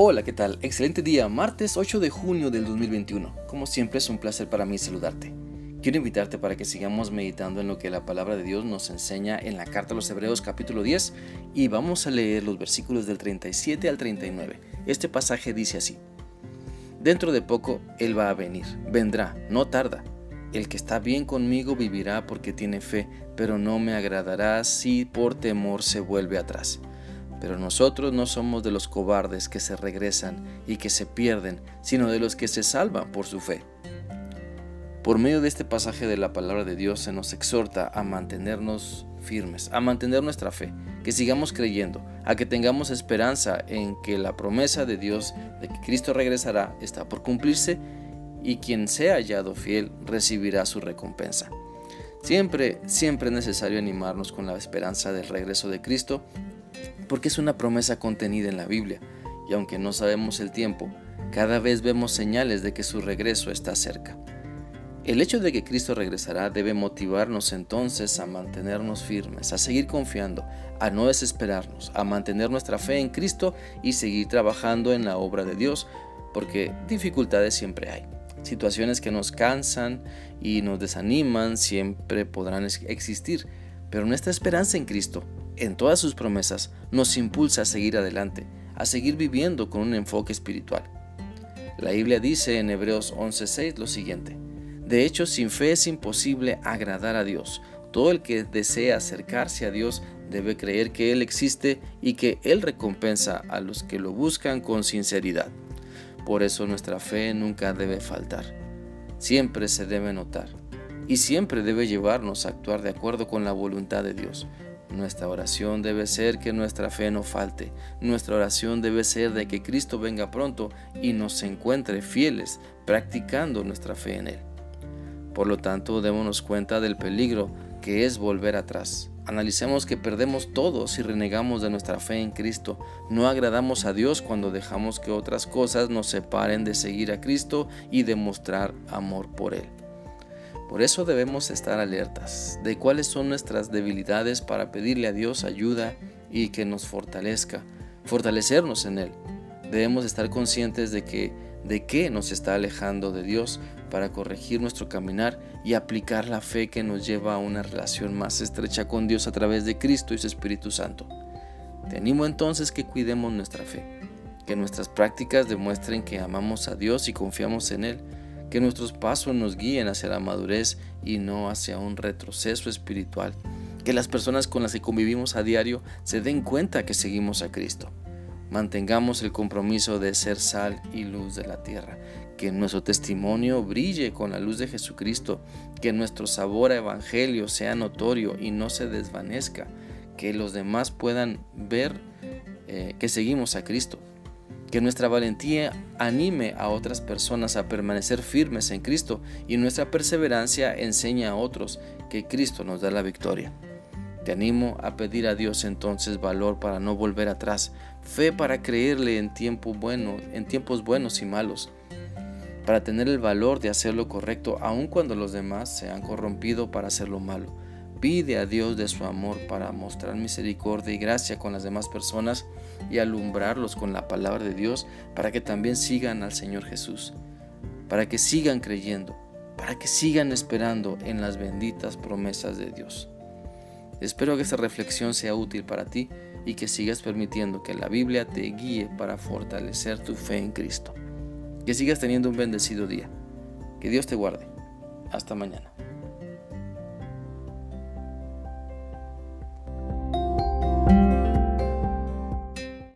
Hola, ¿qué tal? Excelente día, martes 8 de junio del 2021. Como siempre es un placer para mí saludarte. Quiero invitarte para que sigamos meditando en lo que la palabra de Dios nos enseña en la carta a los Hebreos capítulo 10 y vamos a leer los versículos del 37 al 39. Este pasaje dice así. Dentro de poco Él va a venir, vendrá, no tarda. El que está bien conmigo vivirá porque tiene fe, pero no me agradará si por temor se vuelve atrás. Pero nosotros no somos de los cobardes que se regresan y que se pierden, sino de los que se salvan por su fe. Por medio de este pasaje de la palabra de Dios se nos exhorta a mantenernos firmes, a mantener nuestra fe, que sigamos creyendo, a que tengamos esperanza en que la promesa de Dios de que Cristo regresará está por cumplirse y quien sea hallado fiel recibirá su recompensa. Siempre, siempre es necesario animarnos con la esperanza del regreso de Cristo porque es una promesa contenida en la Biblia, y aunque no sabemos el tiempo, cada vez vemos señales de que su regreso está cerca. El hecho de que Cristo regresará debe motivarnos entonces a mantenernos firmes, a seguir confiando, a no desesperarnos, a mantener nuestra fe en Cristo y seguir trabajando en la obra de Dios, porque dificultades siempre hay. Situaciones que nos cansan y nos desaniman siempre podrán existir, pero nuestra esperanza en Cristo en todas sus promesas, nos impulsa a seguir adelante, a seguir viviendo con un enfoque espiritual. La Biblia dice en Hebreos 11:6 lo siguiente, de hecho sin fe es imposible agradar a Dios. Todo el que desea acercarse a Dios debe creer que Él existe y que Él recompensa a los que lo buscan con sinceridad. Por eso nuestra fe nunca debe faltar. Siempre se debe notar y siempre debe llevarnos a actuar de acuerdo con la voluntad de Dios. Nuestra oración debe ser que nuestra fe no falte. Nuestra oración debe ser de que Cristo venga pronto y nos encuentre fieles practicando nuestra fe en Él. Por lo tanto, démonos cuenta del peligro que es volver atrás. Analicemos que perdemos todo si renegamos de nuestra fe en Cristo. No agradamos a Dios cuando dejamos que otras cosas nos separen de seguir a Cristo y demostrar amor por Él. Por eso debemos estar alertas de cuáles son nuestras debilidades para pedirle a Dios ayuda y que nos fortalezca, fortalecernos en Él. Debemos estar conscientes de que de qué nos está alejando de Dios para corregir nuestro caminar y aplicar la fe que nos lleva a una relación más estrecha con Dios a través de Cristo y su Espíritu Santo. Te animo entonces que cuidemos nuestra fe, que nuestras prácticas demuestren que amamos a Dios y confiamos en Él que nuestros pasos nos guíen hacia la madurez y no hacia un retroceso espiritual. Que las personas con las que convivimos a diario se den cuenta que seguimos a Cristo. Mantengamos el compromiso de ser sal y luz de la tierra. Que nuestro testimonio brille con la luz de Jesucristo. Que nuestro sabor a evangelio sea notorio y no se desvanezca. Que los demás puedan ver eh, que seguimos a Cristo. Que nuestra valentía anime a otras personas a permanecer firmes en Cristo y nuestra perseverancia enseñe a otros que Cristo nos da la victoria. Te animo a pedir a Dios entonces valor para no volver atrás, fe para creerle en tiempo bueno, en tiempos buenos y malos, para tener el valor de hacer lo correcto aun cuando los demás se han corrompido para hacer lo malo Pide a Dios de su amor para mostrar misericordia y gracia con las demás personas y alumbrarlos con la palabra de Dios para que también sigan al Señor Jesús, para que sigan creyendo, para que sigan esperando en las benditas promesas de Dios. Espero que esta reflexión sea útil para ti y que sigas permitiendo que la Biblia te guíe para fortalecer tu fe en Cristo. Que sigas teniendo un bendecido día. Que Dios te guarde. Hasta mañana.